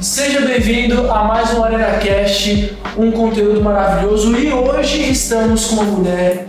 Seja bem-vindo a mais um Arena Cast, um conteúdo maravilhoso e hoje estamos com uma mulher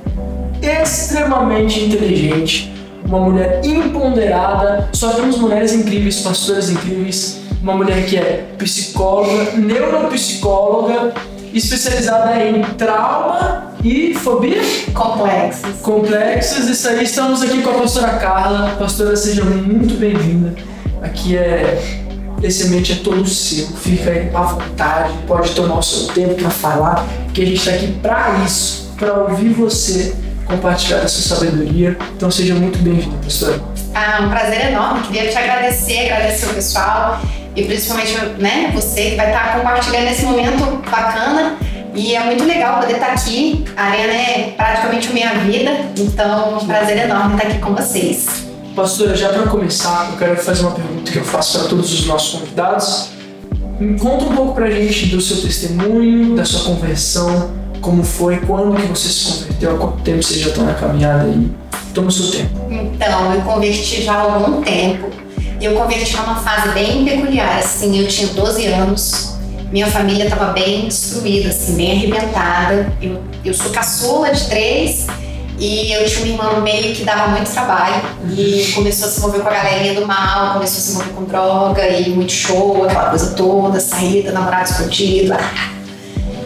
extremamente inteligente, uma mulher empoderada. Só temos mulheres incríveis, pastoras incríveis, uma mulher que é psicóloga, neuropsicóloga, especializada em trauma e fobia Complexos. complexos. Isso aí, estamos aqui com a pastora Carla. Pastora, seja muito bem-vinda. Aqui é. Esse é todo seu. Fica à vontade, pode tomar o seu tempo para falar, porque a gente está aqui para isso, para ouvir você compartilhar a sua sabedoria. Então seja muito bem-vinda, pastora. Ah, um prazer enorme. Queria te agradecer, agradecer o pessoal e principalmente né, você que vai estar compartilhando esse momento bacana. E é muito legal poder estar aqui. A Arena é praticamente minha vida, então um prazer enorme estar aqui com vocês. Pastora, já para começar, eu quero fazer uma pergunta que eu faço para todos os nossos convidados. Conta um pouco pra gente do seu testemunho, da sua conversão, como foi, quando que você se converteu, há quanto tempo você já está na caminhada aí. Toma o seu tempo. Então, eu converti já há algum tempo. Eu converti numa fase bem peculiar, assim, eu tinha 12 anos, minha família estava bem destruída, assim, bem arrebentada. Eu, eu sou caçula de três e eu tinha uma irmã no meio que dava muito trabalho e começou a se mover com a galerinha do mal, começou a se mover com droga e muito show, aquela coisa toda, saída, namorado escondido.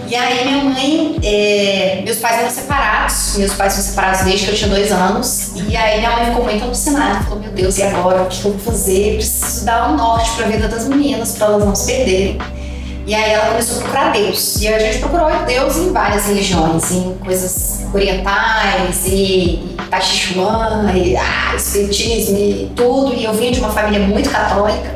E aí minha mãe, é, meus pais eram separados, meus pais são separados desde que eu tinha dois anos. E aí minha mãe ficou muito alucinada, falou, meu Deus, e agora? O que eu vou fazer? Preciso dar um norte pra vida das meninas, pra elas não se perderem. E aí ela começou a procurar Deus. E a gente procurou Deus em várias religiões, em coisas orientais, e, e e ah, espiritismo e tudo. E eu vim de uma família muito católica.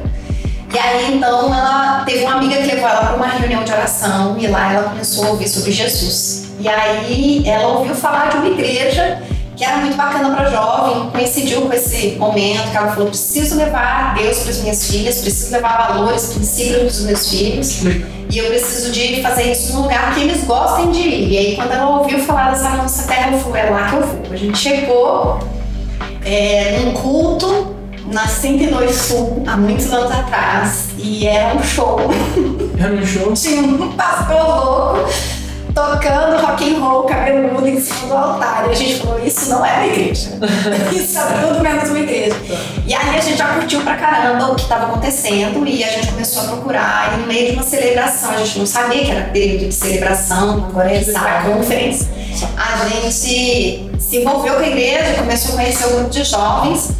E aí, então, ela teve uma amiga que levou ela para uma reunião de oração e lá ela começou a ouvir sobre Jesus. E aí, ela ouviu falar de uma igreja que era muito bacana para jovem, coincidiu com esse momento que ela falou: preciso levar Deus para as minhas filhas, preciso levar valores, princípios dos meus filhos. E eu preciso de fazer isso num lugar que eles gostem de ir. E aí, quando ela ouviu falar dessa nossa terra, ela falou: é lá que eu vou. A gente chegou é, num culto na 102 Sul, há muitos anos atrás, e era um show. Era um show? Tinha um pastor louco tocando rock and roll cabeludo em cima do altar. E a gente falou, isso não é uma igreja. isso é tudo menos uma igreja. E aí a gente já curtiu pra caramba o que estava acontecendo e a gente começou a procurar. E no meio de uma celebração, a gente não sabia que era período de celebração, agora é essa conferência. A gente se envolveu com a igreja, começou a conhecer o grupo de jovens.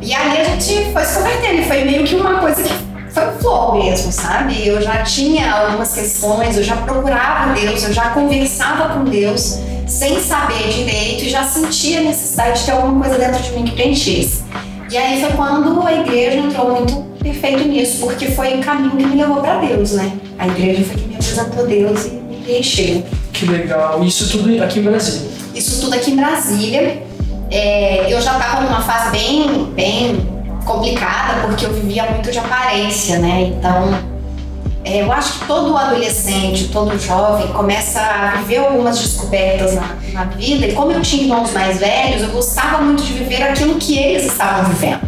E aí a gente foi se convertendo. E foi meio que uma coisa que foi um flow mesmo, sabe? Eu já tinha algumas questões, eu já procurava Deus, eu já conversava com Deus sem saber direito e já sentia a necessidade de ter alguma coisa dentro de mim que preenchesse. E aí foi quando a igreja entrou muito perfeito nisso, porque foi o caminho que me levou para Deus, né? A igreja foi que me apresentou Deus e me preencheu. Que legal. Isso tudo aqui em Brasília. Isso tudo aqui em Brasília. É, eu já estava numa fase bem, bem complicada porque eu vivia muito de aparência, né? Então, é, eu acho que todo adolescente, todo jovem começa a viver algumas descobertas na, na vida. E como eu tinha irmãos mais velhos, eu gostava muito de viver aquilo que eles estavam vivendo.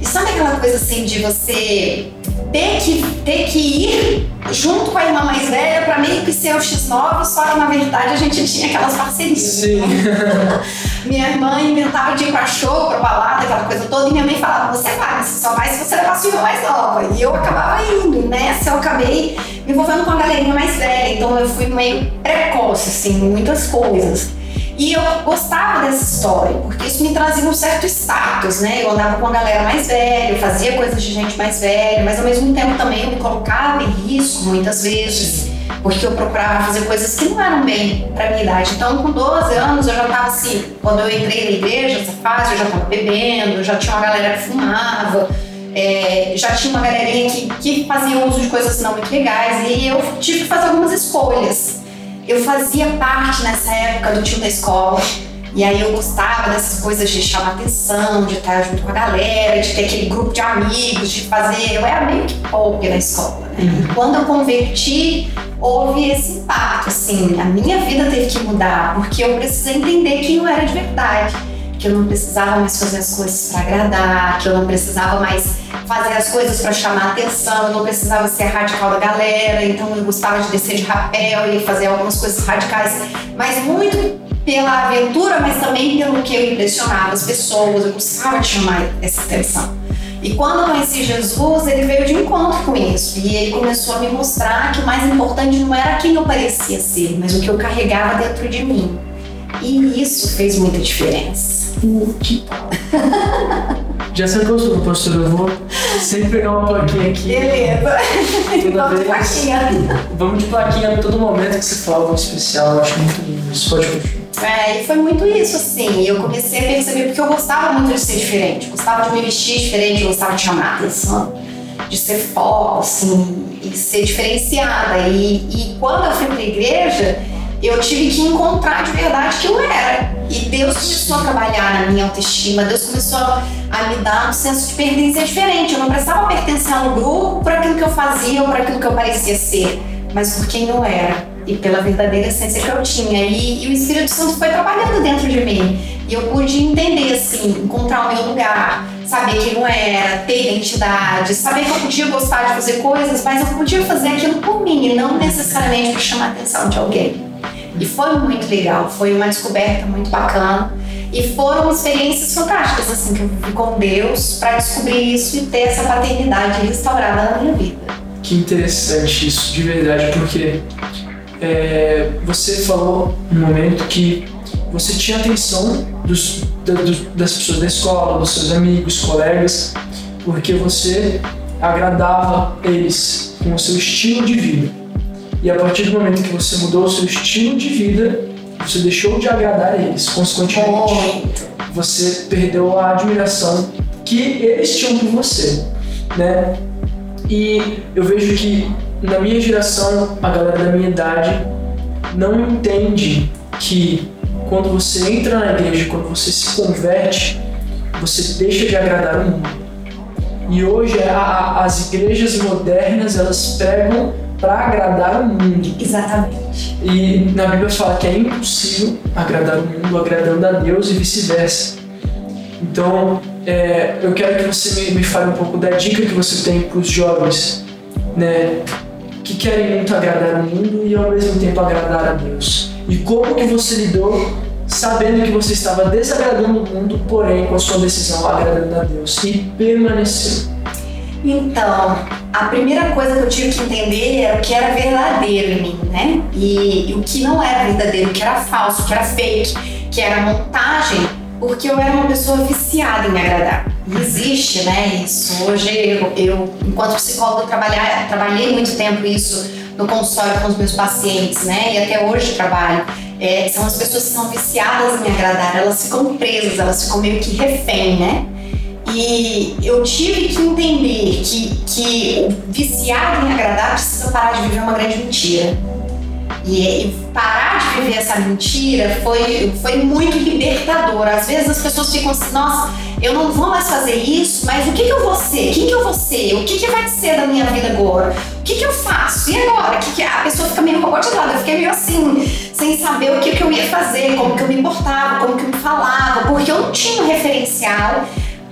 E sabe aquela coisa assim de você ter que, ter que ir junto com a irmã mais velha para meio que ser o X9, só que na verdade a gente tinha aquelas parcerias. Sim. Minha irmã inventava de ir com a show pra balada, aquela coisa toda, e minha mãe falava, você vai, você só vai se você levar sua irmã mais nova. E eu acabava indo, nessa eu acabei me envolvendo com a galerinha mais velha, então eu fui meio precoce, assim, em muitas coisas. E eu gostava dessa história, porque isso me trazia um certo status, né? Eu andava com a galera mais velha, eu fazia coisas de gente mais velha, mas ao mesmo tempo também eu me colocava em risco muitas vezes, porque eu procurava fazer coisas que não eram bem pra minha idade. Então, com 12 anos, eu já tava assim, quando eu entrei na igreja, essa fase, eu já tava bebendo, já tinha uma galera que fumava, é, já tinha uma galerinha que, que fazia uso de coisas não muito legais, e eu tive que fazer algumas escolhas. Eu fazia parte nessa época do tio da escola. E aí eu gostava dessas coisas de chamar atenção, de estar junto com a galera, de ter aquele grupo de amigos, de fazer. Eu era meio que pop na escola, né? E quando eu converti, houve esse impacto, assim. A minha vida teve que mudar, porque eu precisei entender que não era de verdade. Que eu não precisava mais fazer as coisas para agradar, que eu não precisava mais fazer as coisas para chamar atenção, eu não precisava ser radical da galera, então eu gostava de descer de rapel e fazer algumas coisas radicais, mas muito pela aventura, mas também pelo que eu impressionava as pessoas, eu gostava de chamar essa atenção. E quando eu conheci Jesus, ele veio de encontro com isso. E ele começou a me mostrar que o mais importante não era quem eu parecia ser, mas o que eu carregava dentro de mim. E isso fez muita diferença. Que Já se acostumou, pastor. Eu vou sempre pegar uma plaquinha aqui. Beleza. Toda Vamos de vez. plaquinha. Vamos de plaquinha a todo momento que você fala algo especial. Eu acho muito lindo. Isso pode continuar. É, e foi muito isso, assim. Eu comecei a perceber porque eu gostava muito de ser diferente. Eu gostava de me vestir diferente, eu gostava de chamar atenção, de ser foco, assim, e ser diferenciada. E, e quando eu fui pra igreja, eu tive que encontrar de verdade quem eu era. E Deus começou a trabalhar na minha autoestima, Deus começou a me dar um senso de pertencer diferente. Eu não precisava pertencer a um grupo por aquilo que eu fazia ou por aquilo que eu parecia ser, mas por quem eu era e pela verdadeira essência que eu tinha. E, e o Espírito Santo foi trabalhando dentro de mim. E eu pude entender, assim, encontrar o meu lugar, saber quem eu era, ter identidade, saber que eu podia gostar de fazer coisas, mas eu podia fazer aquilo por mim e não necessariamente para chamar a atenção de alguém. E foi muito legal, foi uma descoberta muito bacana. E foram experiências fantásticas, assim, que eu vivi com Deus para descobrir isso e ter essa paternidade restaurada na minha vida. Que interessante isso, de verdade, porque é, você falou no momento que você tinha atenção dos, da- das pessoas da escola, dos seus amigos, colegas, porque você agradava eles com o seu estilo de vida. E a partir do momento que você mudou o seu estilo de vida, você deixou de agradar eles, consequentemente você perdeu a admiração que eles tinham por você, né? E eu vejo que na minha geração, a galera da minha idade não entende que quando você entra na igreja, quando você se converte, você deixa de agradar o mundo. E hoje a- a- as igrejas modernas elas pregam para agradar o mundo. Exatamente. E na Bíblia fala que é impossível agradar o mundo agradando a Deus e vice-versa. Então, é, eu quero que você me, me fale um pouco da dica que você tem para os jovens, né, que querem muito agradar o mundo e ao mesmo tempo agradar a Deus. E como que você lidou sabendo que você estava desagradando o mundo, porém com a sua decisão agradando a Deus e permaneceu. Então, a primeira coisa que eu tive que entender era o que era verdadeiro em mim, né? E, e o que não era verdadeiro, o que era falso, o que era fake, que era montagem, porque eu era uma pessoa viciada em me agradar. E existe, né, isso. Hoje, eu, eu, enquanto psicóloga, trabalhar, trabalhei muito tempo isso no consultório com os meus pacientes, né? E até hoje trabalho. É, são as pessoas que são viciadas em me agradar, elas ficam presas, elas ficam meio que refém, né? E eu tive que entender que, que o viciado em agradar precisa parar de viver uma grande mentira. E, e parar de viver essa mentira foi, foi muito libertador. Às vezes as pessoas ficam assim, nossa, eu não vou mais fazer isso, mas o que, que eu vou ser? Quem que eu vou ser? O que, que vai ser da minha vida agora? O que, que eu faço? E agora? Que que... A pessoa fica meio lado. Eu fiquei meio assim, sem saber o que, que eu ia fazer, como que eu me portava, como que eu me falava, porque eu não tinha um referencial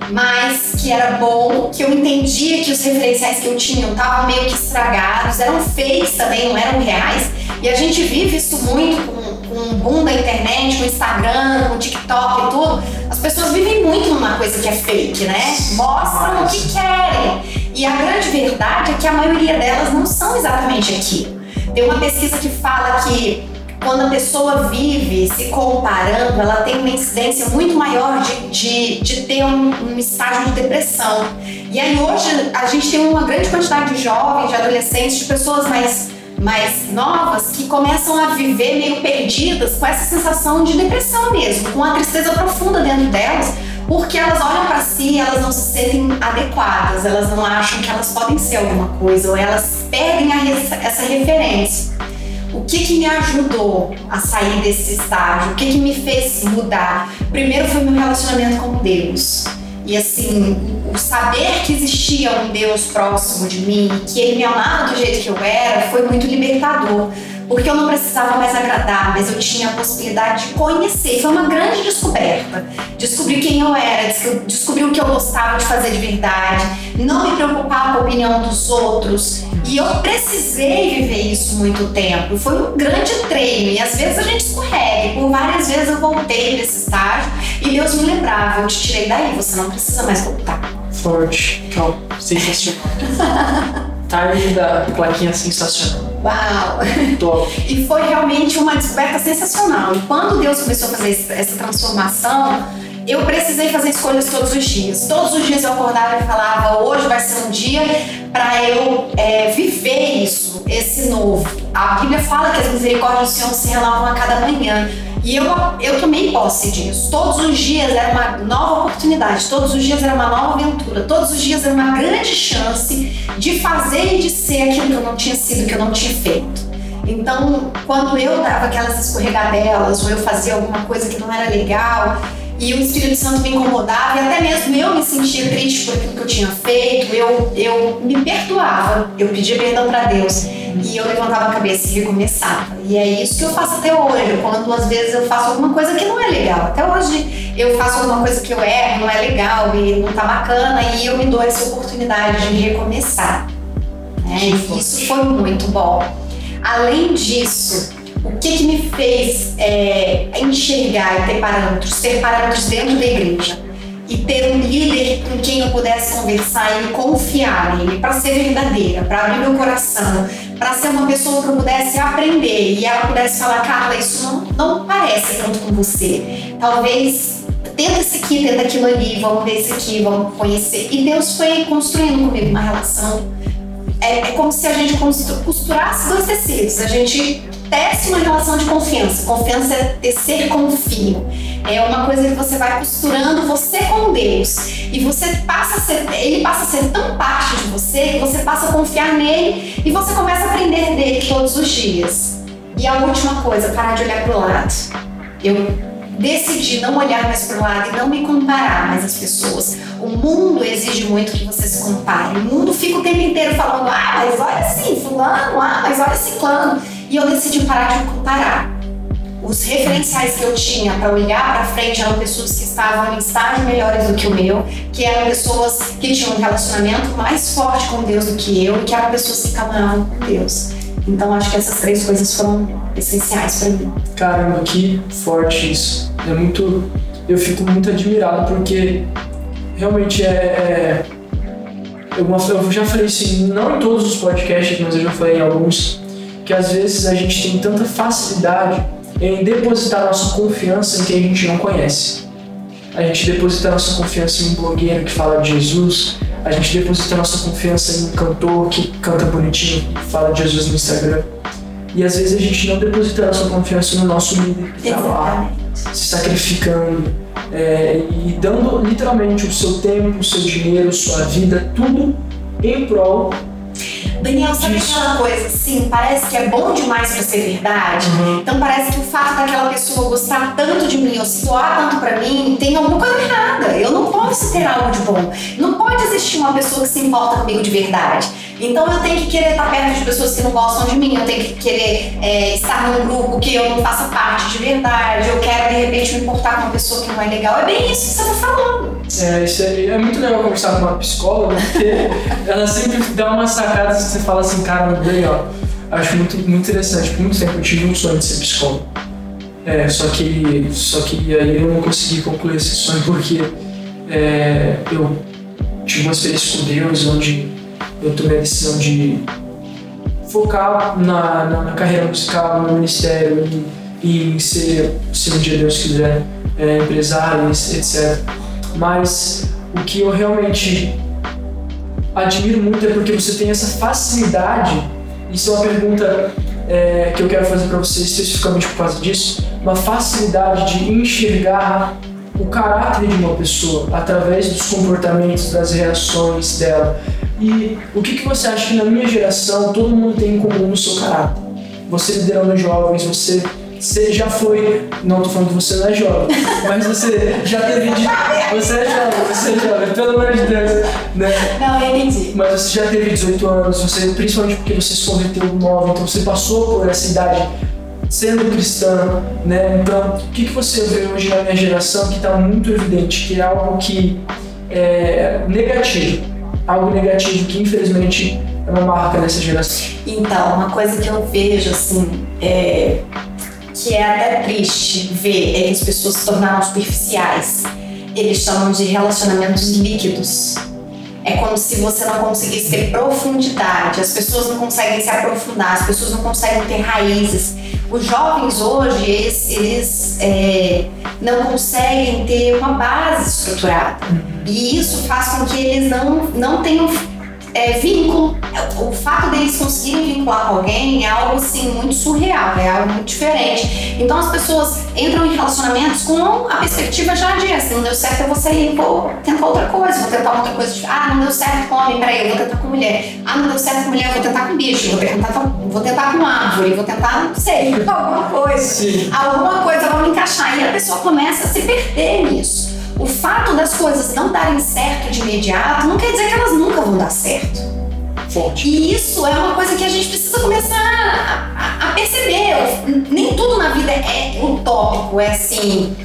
mas que era bom, que eu entendia que os referenciais que eu tinha estavam meio que estragados, eram fakes também, não eram reais. E a gente vive isso muito com, com o boom da internet, com o Instagram, com o TikTok e tudo. As pessoas vivem muito numa coisa que é fake, né? Mostram o que querem. E a grande verdade é que a maioria delas não são exatamente aquilo. Tem uma pesquisa que fala que quando a pessoa vive se comparando, ela tem uma incidência muito maior de, de, de ter um, um estágio de depressão. E aí hoje a gente tem uma grande quantidade de jovens, de adolescentes, de pessoas mais, mais novas que começam a viver meio perdidas com essa sensação de depressão mesmo, com a tristeza profunda dentro delas, porque elas olham para si, elas não se sentem adequadas, elas não acham que elas podem ser alguma coisa, ou elas perdem essa referência. O que, que me ajudou a sair desse estágio? O que, que me fez mudar? Primeiro foi meu relacionamento com Deus. E assim, o saber que existia um Deus próximo de mim, que ele me amava do jeito que eu era, foi muito libertador. Porque eu não precisava mais agradar, mas eu tinha a possibilidade de conhecer. Foi uma grande descoberta. Descobrir quem eu era, descobrir o que eu gostava de fazer de verdade, não me preocupar com a opinião dos outros. E eu precisei viver isso muito tempo. Foi um grande treino. E às vezes a gente escorrega. Por várias vezes eu voltei nesse estágio e Deus me lembrava: eu te tirei daí, você não precisa mais voltar. Forte, calma, sensacional. Timing da plaquinha sensacional. Uau! Top. E foi realmente uma descoberta sensacional. E quando Deus começou a fazer essa transformação, eu precisei fazer escolhas todos os dias. Todos os dias eu acordava e falava: hoje vai ser um dia para eu é, viver isso, esse novo. A Bíblia fala que as misericórdias do Senhor se renovam a cada manhã. E eu, eu tomei posse disso. Todos os dias era uma nova oportunidade, todos os dias era uma nova aventura, todos os dias era uma grande chance de fazer e de ser aquilo que eu não tinha sido, que eu não tinha feito. Então, quando eu dava aquelas escorregadelas ou eu fazia alguma coisa que não era legal, e o Espírito Santo me incomodava e até mesmo eu me sentia triste por aquilo que eu tinha feito, eu, eu me perdoava, eu pedia perdão para Deus e eu levantava a cabeça e recomeçava. E é isso que eu faço até hoje, quando às vezes eu faço alguma coisa que não é legal. Até hoje eu faço alguma coisa que eu erro, não é legal e não tá bacana e eu me dou essa oportunidade de recomeçar. Né? Isso foi muito bom. Além disso, o que, que me fez é, enxergar e ter parâmetros, ter parâmetros dentro da igreja e ter um líder com quem eu pudesse conversar e confiar nele para ser verdadeira, para abrir meu coração, para ser uma pessoa que eu pudesse aprender e ela pudesse falar, Carla, isso não, não parece tanto com você. Talvez tenta isso aqui, tenta aquilo ali, vamos ver isso aqui, vamos conhecer. E Deus foi construindo comigo uma relação. É, é como se a gente costurasse dois tecidos. A gente uma relação de confiança. Confiança é tecer confio. É uma coisa que você vai costurando você com Deus. E você passa ser, ele passa a ser tão parte de você que você passa a confiar nele e você começa a aprender dele todos os dias. E a última coisa, parar de olhar para o lado. Eu decidi não olhar mais para o lado e não me comparar mais às pessoas. O mundo exige muito que você se compare. O mundo fica o tempo inteiro falando: ah, mas olha assim, fulano, ah, mas olha ciclano. E eu decidi parar de me comparar. Os referenciais que eu tinha para olhar para frente eram pessoas que estavam em estágio melhores do que o meu, que eram pessoas que tinham um relacionamento mais forte com Deus do que eu, que eram pessoas que caminhavam com Deus. Então acho que essas três coisas foram essenciais para mim. Caramba, que forte isso. É muito. Eu fico muito admirado porque realmente é. é eu, já falei isso não em todos os podcasts, mas eu já falei em alguns que às vezes a gente tem tanta facilidade em depositar nossa confiança em quem a gente não conhece. A gente deposita nossa confiança em um blogueiro que fala de Jesus, a gente deposita nossa confiança em um cantor que canta bonitinho, que fala de Jesus no Instagram. E às vezes a gente não deposita nossa confiança no nosso líder que está lá, se sacrificando é, e dando literalmente o seu tempo, o seu dinheiro, sua vida, tudo em prol Daniel, sabe Isso. aquela coisa assim? Parece que é bom demais pra ser verdade. Uhum. Então parece que o fato daquela pessoa gostar tanto de mim ou se doar tanto pra mim tem alguma coisa errada. Eu não posso ter algo de bom. Não pode existir uma pessoa que se importa comigo de verdade. Então eu tenho que querer estar perto de pessoas que não gostam de mim, eu tenho que querer é, estar num grupo que eu não faça parte de verdade, eu quero de repente me importar com uma pessoa que não é legal. É bem isso que você está falando. É, isso é, é muito legal conversar com uma psicóloga, porque ela sempre dá umas sacadas que você fala assim, cara, ó. Acho muito, muito interessante. Por muito tempo eu tive um sonho de ser psicólogo. É, só que, só que aí eu não consegui concluir esse sonho porque é, eu tive uma experiência com Deus onde eu tomei a decisão de focar na, na, na carreira musical, no ministério e, em ser, se um dia Deus quiser, é, empresário, etc. Mas o que eu realmente admiro muito é porque você tem essa facilidade, isso é uma pergunta é, que eu quero fazer para você especificamente por causa disso, uma facilidade de enxergar o caráter de uma pessoa através dos comportamentos, das reações dela. E o que, que você acha que na minha geração todo mundo tem em comum no seu caráter? Você liderando jovens, você você já foi, não tô falando que você não é jovem, mas você já teve, de- você é jovem, você é jovem, pelo amor de Deus, né? Não, eu entendi. Mas você já teve 18 anos, você, principalmente porque você se converteu nova, então você passou por essa idade sendo cristã, né? Então, o que, que você vê hoje na minha geração que está muito evidente, que é algo que é negativo, algo negativo que infelizmente é uma marca dessa geração. Então, uma coisa que eu vejo, assim, é, que é até triste ver é que as pessoas se tornaram superficiais. Eles chamam de relacionamentos líquidos. É como se você não conseguisse ter profundidade, as pessoas não conseguem se aprofundar, as pessoas não conseguem ter raízes. Os jovens hoje, eles, eles é, não conseguem ter uma base estruturada. E isso faz com que eles não, não tenham é, vínculo. O fato deles conseguirem vincular com alguém é algo assim muito surreal, é algo muito diferente. Então as pessoas entram em relacionamentos com a perspectiva já de assim, não deu certo, eu vou sair, vou tentar outra coisa, vou tentar outra coisa. Ah, não deu certo com homem, peraí, eu vou tentar com mulher. Ah, não deu certo com mulher, eu vou tentar com bicho, vou tentar, vou tentar com árvore, vou tentar, não sei, alguma coisa. Sim. Alguma coisa vai me encaixar. E a pessoa começa a se perder nisso. O fato das coisas não darem certo de imediato não quer dizer que elas nunca vão dar certo. Forte. E isso é uma coisa que a gente precisa começar a, a- a perceber. Nem tudo na vida é utópico, é assim.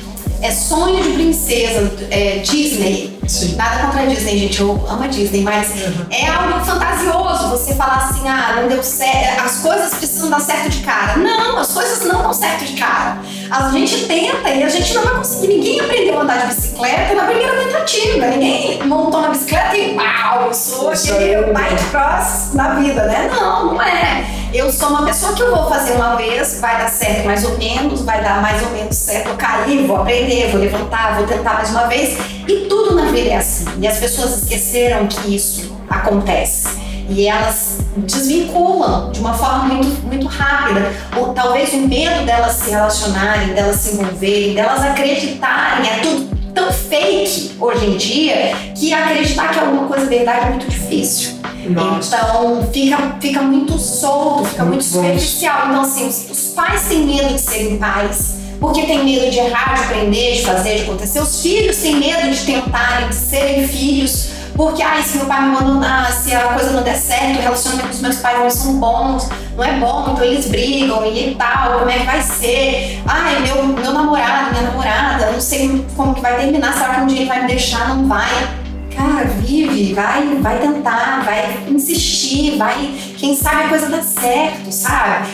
É sonho de princesa, é Disney. Sim. Nada contra a Disney, gente. Eu amo a Disney, mas é algo fantasioso você falar assim: ah, não deu certo, as coisas precisam dar certo de cara. Não, as coisas não dão certo de cara. A gente tenta e a gente não vai conseguir. Ninguém aprendeu a andar de bicicleta na primeira tentativa. Ninguém montou na bicicleta e pau, eu sou aquele é bike cross da vida, né? Não, não é. Eu sou uma pessoa que eu vou fazer uma vez, vai dar certo mais ou menos, vai dar mais ou menos certo. Eu cair, vou aprender, vou levantar, vou tentar mais uma vez. E tudo na vida é assim. E as pessoas esqueceram que isso acontece. E elas desvinculam de uma forma muito, muito rápida. Ou talvez o medo delas se relacionarem, delas se envolverem, delas acreditarem. É tudo tão fake hoje em dia que acreditar que alguma coisa é verdade é muito difícil. Nossa. Então fica, fica muito solto, fica muito, Muito bom. superficial. Então, assim, os, os pais têm medo de serem pais, porque tem medo de errar, de aprender, de fazer, de acontecer. Os filhos têm medo de tentarem, de serem filhos, porque, ai, se meu pai me abandonar, se a coisa não der certo, o relacionamento com os meus pais não são bons, não é bom, então eles brigam e tal, como é que vai ser? Ai, meu, meu namorado, minha namorada, não sei como que vai terminar, será que um dia ele vai me deixar? Não vai. Cara, vive, vai, vai tentar, vai insistir, vai. Quem sabe a coisa dá certo, sabe?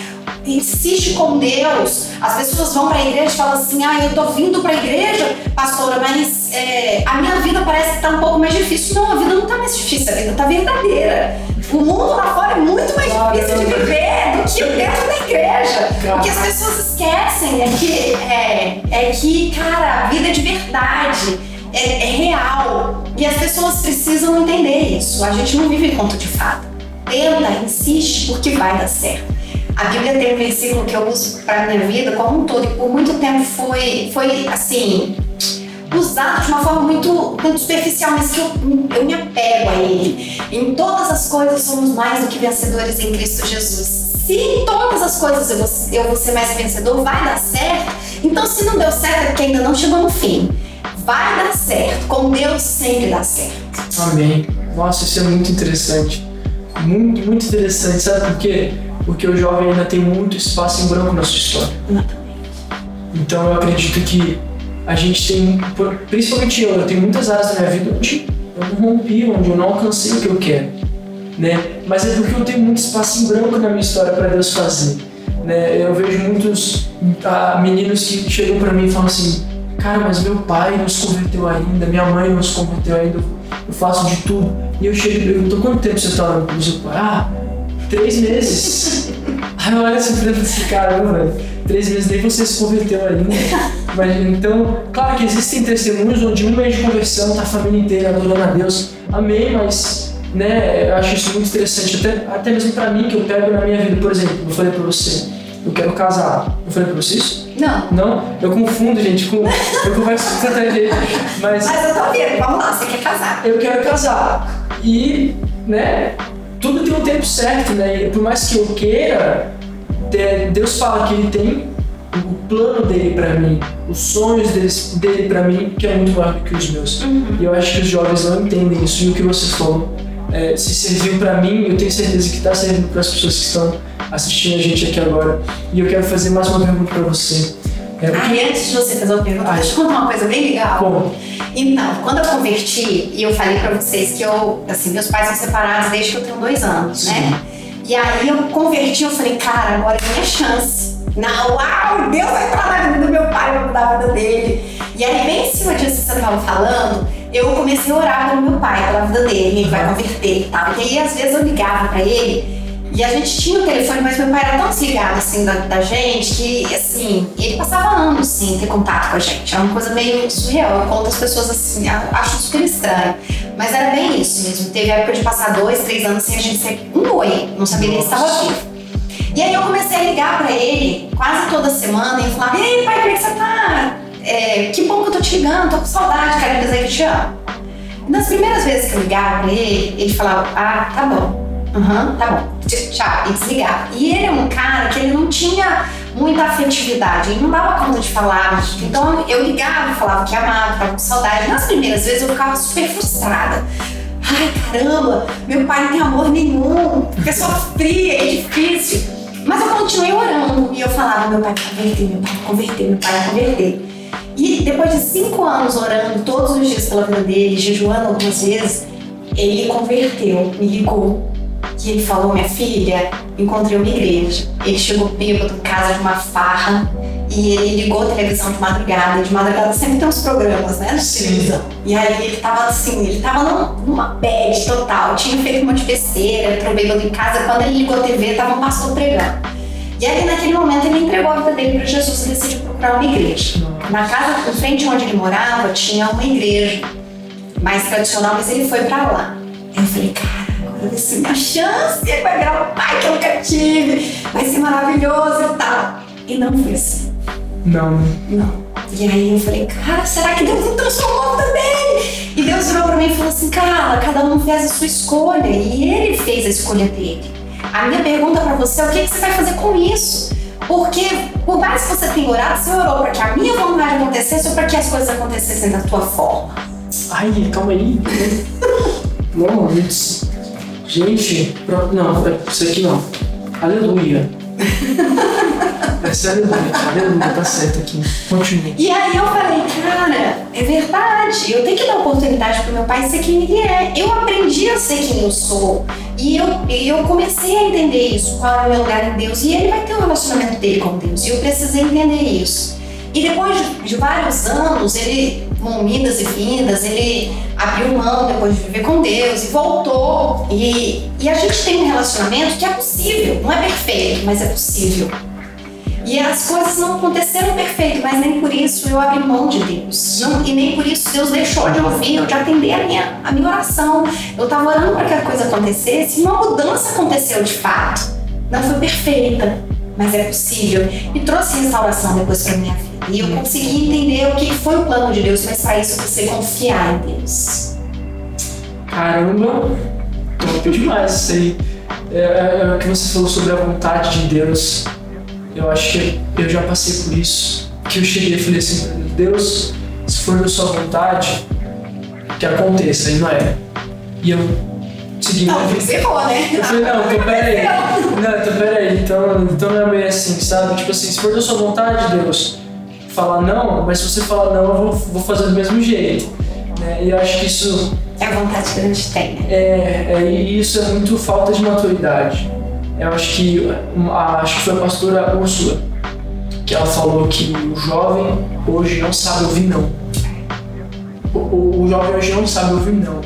Insiste com Deus. As pessoas vão pra igreja e falam assim: ah, eu tô vindo pra igreja, pastora, mas é, a minha vida parece que tá um pouco mais difícil. Não, a vida não tá mais difícil, a vida tá verdadeira. O mundo lá fora é muito mais difícil de viver do que dentro da igreja. O que as pessoas esquecem é que, é, é que, cara, a vida é de verdade é, é real. E as pessoas precisam entender isso. A gente não vive em conto de fada. Tenta, insiste, porque vai dar certo. A Bíblia tem um versículo que eu uso para minha vida como um todo, e por muito tempo foi, foi assim, usado de uma forma muito, muito superficial, mas que eu, eu me apego a ele. Em todas as coisas somos mais do que vencedores em Cristo Jesus. Se em todas as coisas eu vou, eu vou ser mais vencedor, vai dar certo. Então, se não deu certo, é porque ainda não chegou no fim. Vai dar certo. Com Deus sempre dá certo. Amém. Nossa, isso é muito interessante. Muito, muito interessante. Sabe por quê? Porque o jovem ainda tem muito espaço em branco na sua história. Então eu acredito que a gente tem, principalmente eu, eu tenho muitas áreas da minha vida onde eu não rompi, onde eu não alcancei o que eu quero. Né? Mas é porque eu tenho muito espaço em branco na minha história para Deus fazer. Né? Eu vejo muitos ah, meninos que chegam para mim e falam assim: Cara, mas meu pai não se converteu ainda, minha mãe não se converteu ainda, eu faço de tudo. E eu chego e pergunto: Quanto tempo você está orando com seu pai? Ah, três meses. Aí eu olho assim pra esse cara, "Não, velho, três meses nem você se converteu ainda. Mas então, claro que existem testemunhos onde um mês de conversão tá a família inteira adorando a Deus. Amém, mas né, eu acho isso muito interessante, até, até mesmo pra mim, que eu pego na minha vida, por exemplo, eu falei pra você, eu quero casar. Eu falei pra você isso? Não. Não? Eu confundo, gente, com. Eu converso com tanta gente, mas Mas eu tô vendo, vamos lá, você quer casar. eu quero casar. E, né, tudo tem um tempo certo, né? E por mais que eu queira, te- Deus fala que Ele tem o plano dele para mim, os sonhos dele, dele para mim, que é muito maior do que os meus. Uhum. E eu acho que os jovens não entendem isso. E o que você falou, é, se serviu para mim, eu tenho certeza que está servindo para as pessoas que estão assistindo a gente aqui agora. E eu quero fazer mais uma pergunta para você. É, ah, e antes de você fazer uma pergunta, deixa eu contar uma coisa bem legal. Como? Então, quando eu converti, e eu falei para vocês que eu, assim, meus pais são separados desde que eu tenho dois anos, né? Sim. né? E aí eu converti, eu falei, cara, agora é minha chance. Não, uau, Deus vai entrar na vida do meu pai, vai mudar a vida dele. E aí, bem em cima disso que você estava falando, eu comecei a orar pelo meu pai, pela vida dele, ele vai converter e tal. E aí, às vezes, eu ligava para ele e a gente tinha o telefone, mas meu pai era tão desligado assim da, da, gente que assim, ele passava anos sem ter contato com a gente. Era uma coisa meio surreal. Eu conto as pessoas assim, acho super estranho. Mas era bem isso mesmo. Teve época de passar dois, três anos sem a gente ser um oi. Não sabia nem se estava vivo. E aí eu comecei a ligar pra ele quase toda semana e falava, e aí pai, como é que você tá? É, que bom que eu tô te ligando, tô com saudade, quero dizer que te amo. nas primeiras vezes que eu ligava pra ele, ele falava, ah, tá bom. Aham, uhum, tá bom. Tchau. E desligava. E ele é um cara que ele não tinha muita afetividade, ele não dava conta de falar. Então eu ligava falava que amava, tava com saudade. Nas primeiras vezes eu ficava super frustrada. Ai, caramba, meu pai não tem amor nenhum, porque sofria, é difícil. Mas eu continuei orando e eu falava: meu pai vai converter, meu pai vai converter, meu pai vai converter. E depois de cinco anos orando todos os dias pela vida dele, jejuando algumas vezes, ele converteu, me ligou que ele falou: Minha filha, encontrei uma igreja. Ele chegou bêbado em casa de uma farra e ele ligou a televisão de madrugada. De madrugada sempre tem uns programas, né? Sim. E aí ele tava assim, ele tava numa bad total. Tinha feito uma de besteira, entrou bêbado em casa. Quando ele ligou a TV, tava um pastor pregando. E aí, naquele momento, ele entregou a vida dele para Jesus e decidiu procurar uma igreja. Na casa, em frente onde ele morava, tinha uma igreja mais tradicional, mas ele foi para lá. Eu falei, cara vai ser minha chance, vai virar o pai que eu nunca tive, vai ser maravilhoso e tal. E não foi assim. Não. Não. E aí eu falei, cara, será que Deus não transformou também? E Deus virou pra mim e falou assim, cara, cada um fez a sua escolha. E ele fez a escolha dele. A minha pergunta para você é o que, que você vai fazer com isso? Porque, por mais que você tenha orado, você orou para que a minha vontade acontecesse ou para que as coisas acontecessem da tua forma? Ai, calma aí. Não, Gente, não, isso aqui não. Aleluia. Essa é aleluia, aleluia, tá certo aqui. Continua. E aí eu falei, cara, é verdade. Eu tenho que dar oportunidade pro meu pai ser quem ele é. Eu aprendi a ser quem eu sou. E eu, eu comecei a entender isso, qual é o meu lugar em Deus. E ele vai ter um relacionamento dele com Deus. E eu precisei entender isso. E depois de, de vários anos, ele com idas e vindas, ele abriu mão depois de viver com Deus e voltou. E, e a gente tem um relacionamento que é possível, não é perfeito, mas é possível. E as coisas não aconteceram perfeito, mas nem por isso eu abri mão de Deus. Não, e nem por isso Deus deixou de ouvir ou de atender a minha, a minha oração. Eu estava orando para que a coisa acontecesse e uma mudança aconteceu de fato. Não foi perfeita, mas é possível. E trouxe restauração depois para minha vida. E eu consegui entender o que foi o plano de Deus, mas para isso você confiar em Deus. Caramba, top demais isso aí. É, é, é, o que você falou sobre a vontade de Deus. Eu acho que eu já passei por isso. Que eu cheguei e falei assim, Deus, se for da sua vontade, que aconteça, e não é. E eu segui não, minha vida. Errou, né? Eu falei, não, então peraí. Não, então peraí. Então, então não é bem assim, sabe? Tipo assim, se for da sua vontade, Deus, falar não, mas se você falar não, eu vou, vou fazer do mesmo jeito. Né? E eu acho que isso. É a vontade que a gente tem, né? É, é, e isso é muito falta de maturidade. Eu acho que, a, acho que foi a pastora Úrsula que ela falou que o jovem hoje não sabe ouvir não. O, o, o jovem hoje não sabe ouvir não.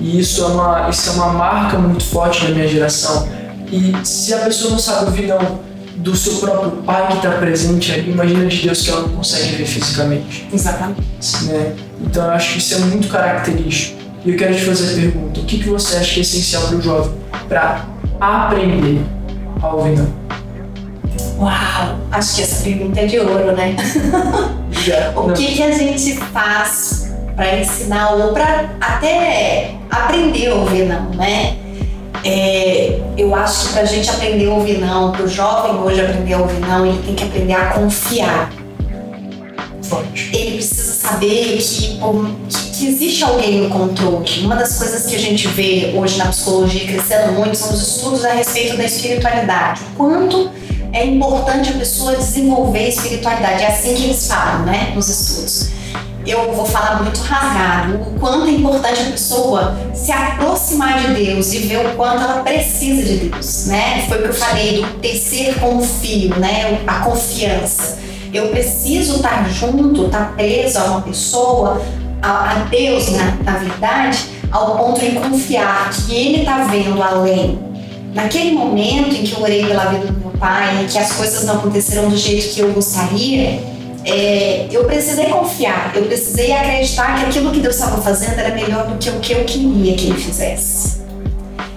E isso é, uma, isso é uma marca muito forte da minha geração. E se a pessoa não sabe ouvir não, do seu próprio pai que está presente ali, imagina de Deus que ela não consegue ver fisicamente. Exatamente. Né? Então eu acho que isso é muito característico. E eu quero te fazer a pergunta: o que, que você acha que é essencial para o jovem para aprender a ouvir não? Uau! Acho que essa pergunta é de ouro, né? o que, que a gente faz para ensinar ou para até aprender a ouvir não, né? É, eu acho que para a gente aprender a ouvir não, para o jovem hoje aprender a ouvir não, ele tem que aprender a confiar. Forte. Ele precisa saber que, que, que existe alguém no controle. Uma das coisas que a gente vê hoje na psicologia crescendo muito são os estudos a respeito da espiritualidade. Quanto é importante a pessoa desenvolver espiritualidade. É assim que eles falam, né, nos estudos. Eu vou falar muito rasgado, o quanto é importante a pessoa se aproximar de Deus e ver o quanto ela precisa de Deus, né? Foi o que eu falei do tecer com o fio, né? A confiança. Eu preciso estar junto, estar preso a uma pessoa, a, a Deus, na, na verdade, ao ponto de confiar que Ele está vendo além. Naquele momento em que eu orei pela vida do meu pai, que as coisas não aconteceram do jeito que eu gostaria, é, eu precisei confiar, eu precisei acreditar que aquilo que Deus estava fazendo era melhor do que o que eu queria que Ele fizesse.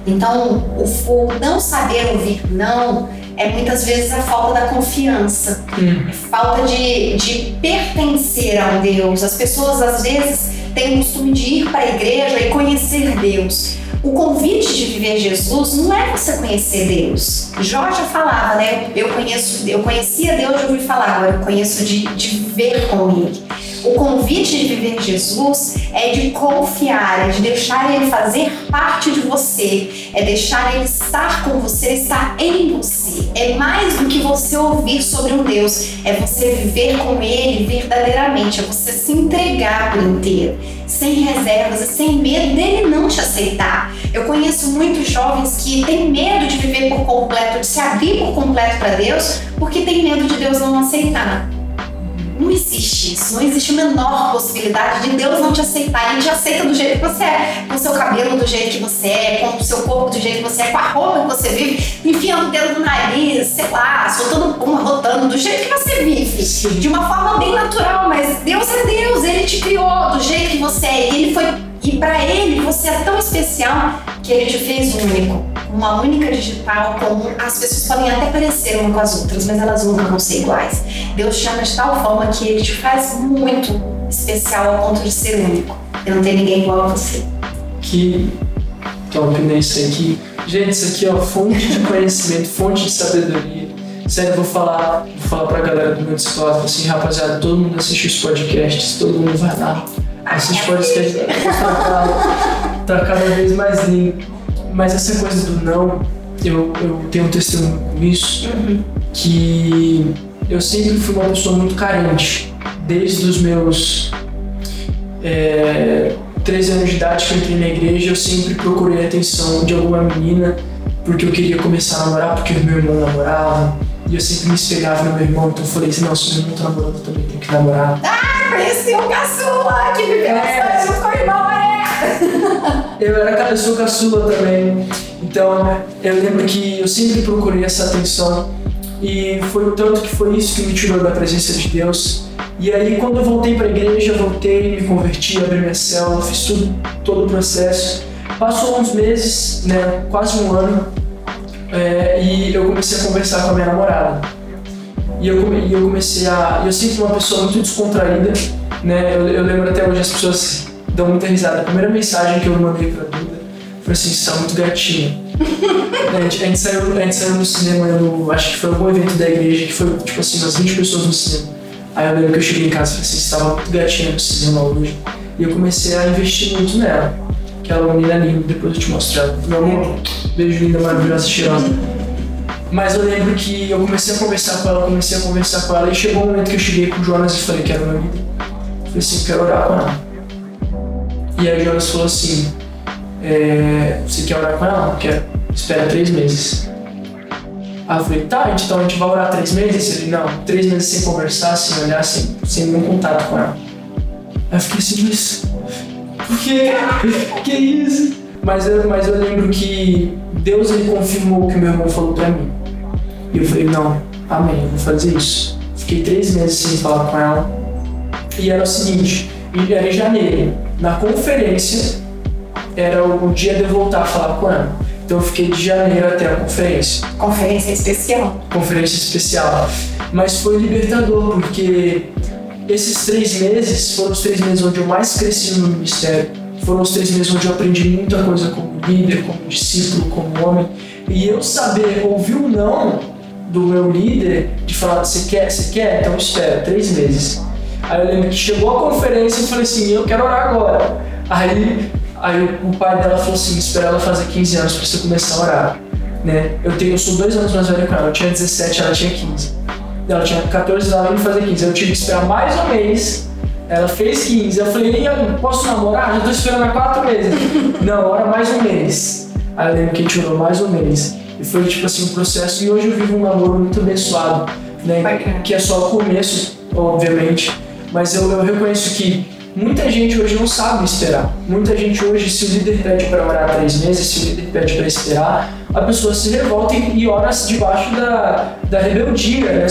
Então, o, o não saber ouvir não é muitas vezes a falta da confiança, Hum. falta de, de pertencer a um Deus. As pessoas às vezes têm o costume de ir para a igreja e conhecer Deus. O convite de viver Jesus não é você conhecer Deus. Jó já falava, né? Eu conheço, eu conhecia Deus de ouvir falar, agora eu conheço de, de viver com Ele. O convite de viver Jesus é de confiar, é de deixar Ele fazer parte de você, é deixar Ele estar com você, estar em você. É mais do que você ouvir sobre um Deus, é você viver com Ele verdadeiramente, é você se entregar por inteiro, sem reservas e sem medo dele não te aceitar. Eu conheço muitos jovens que têm medo de viver por completo, de se abrir por completo para Deus, porque tem medo de Deus não aceitar. Não existe isso, não existe a menor possibilidade de Deus não te aceitar. Ele te aceita do jeito que você é, com o seu cabelo do jeito que você é, com o seu corpo do jeito que você é, com a roupa que você vive, enfiando o dedo no nariz, sei lá, soltando pum, rotando, do jeito que você vive. De uma forma bem natural, mas Deus é Deus, Ele te criou do jeito que você é. E Ele foi. E para Ele você é tão especial que Ele te fez único. Uma única digital comum. As pessoas podem até parecer uma com as outras, mas elas nunca vão ser iguais. Deus te chama de tal forma que Ele te faz muito especial ao ponto de ser único. E não tem ninguém igual a você. Que top, né? Isso aqui. Gente, isso aqui é fonte de conhecimento, fonte de sabedoria. Sério, eu vou falar, vou falar pra galera do meu Discord, assim, rapaziada, todo mundo assiste os podcasts, todo mundo vai lá, assiste podcast, tá, tá cada vez mais lindo. Mas essa coisa do não, eu, eu tenho um testemunho com isso, que eu sempre fui uma pessoa muito carente, desde os meus é, 13 anos de idade que eu entrei na igreja, eu sempre procurei a atenção de alguma menina, porque eu queria começar a namorar, porque o meu irmão namorava, e eu sempre me espelhava no meu irmão, então eu falei assim, não, se meu irmão tá namorando, eu também tenho que namorar. Conheci um caçula que viveu É. junto com o irmão, é! Eu era ca- eu sou caçula também, então eu lembro que eu sempre procurei essa atenção e foi o tanto que foi isso que me tirou da presença de Deus. E aí quando eu voltei para a igreja, voltei, me converti, abri minha célula, fiz tudo, todo o processo. Passou uns meses, né, quase um ano, é, e eu comecei a conversar com a minha namorada. E eu, e eu comecei a. Eu sempre fui uma pessoa muito descontraída, né? Eu, eu lembro até hoje as pessoas dão muita risada. A primeira mensagem que eu mandei pra Duda foi assim: você tá muito gatinha. a, gente, a, gente saiu, a gente saiu no cinema, acho que foi algum evento da igreja, que foi tipo assim, umas 20 pessoas no cinema. Aí eu lembro que eu cheguei em casa e falei assim: você tava muito gatinha no cinema hoje. E eu comecei a investir muito nela. Aquela menina linda, depois eu te mostro ela. Meu amor, beijo linda, maravilhosa, cheirosa. Mas eu lembro que eu comecei a conversar com ela, comecei a conversar com ela, e chegou um momento que eu cheguei com o Jonas e falei que era meu líder. Falei assim, quero orar com ela. E aí o Jonas falou assim, é, você quer orar com ela? Quero. Espera três meses. Aí eu falei, tá, então a gente vai orar três meses? Ele, não, três meses sem conversar, sem olhar, sem, sem nenhum contato com ela. Aí eu fiquei assim, mas por quê? Que isso? Mas eu, mas eu lembro que Deus ele confirmou o que meu irmão falou pra mim. E eu falei, não, amém, eu vou fazer isso. Fiquei três meses sem falar com ela. E era o seguinte, era em janeiro. Na conferência, era o dia de eu voltar a falar com ela. Então eu fiquei de janeiro até a conferência. Conferência especial. Conferência especial. Mas foi libertador, porque esses três meses foram os três meses onde eu mais cresci no ministério. foram os três meses onde eu aprendi muita coisa como líder, como discípulo, como homem. E eu saber ouvir o não do meu líder de falar, você quer, você quer? Então espera, três meses. Aí eu lembro que chegou a conferência e falei assim, eu quero orar agora. Aí, aí o pai dela falou assim, espera ela fazer 15 anos para você começar a orar. Né? Eu, tenho, eu sou dois anos mais velho que ela, eu tinha 17, ela tinha 15. Ela tinha 14 anos e fazer 15. Eu tive que esperar mais um mês. Ela fez 15. Eu falei, posso namorar? Já tô esperando há 4 meses. Não, ora mais um mês. Aí eu lembro que a gente orou mais um mês. E foi tipo assim um processo. E hoje eu vivo um namoro muito abençoado, né? Que é só o começo, obviamente. Mas eu, eu reconheço que muita gente hoje não sabe esperar. Muita gente hoje, se o líder pede para orar três meses, se o líder pede para esperar, a pessoa se revolta e ora debaixo da, da rebeldia, né?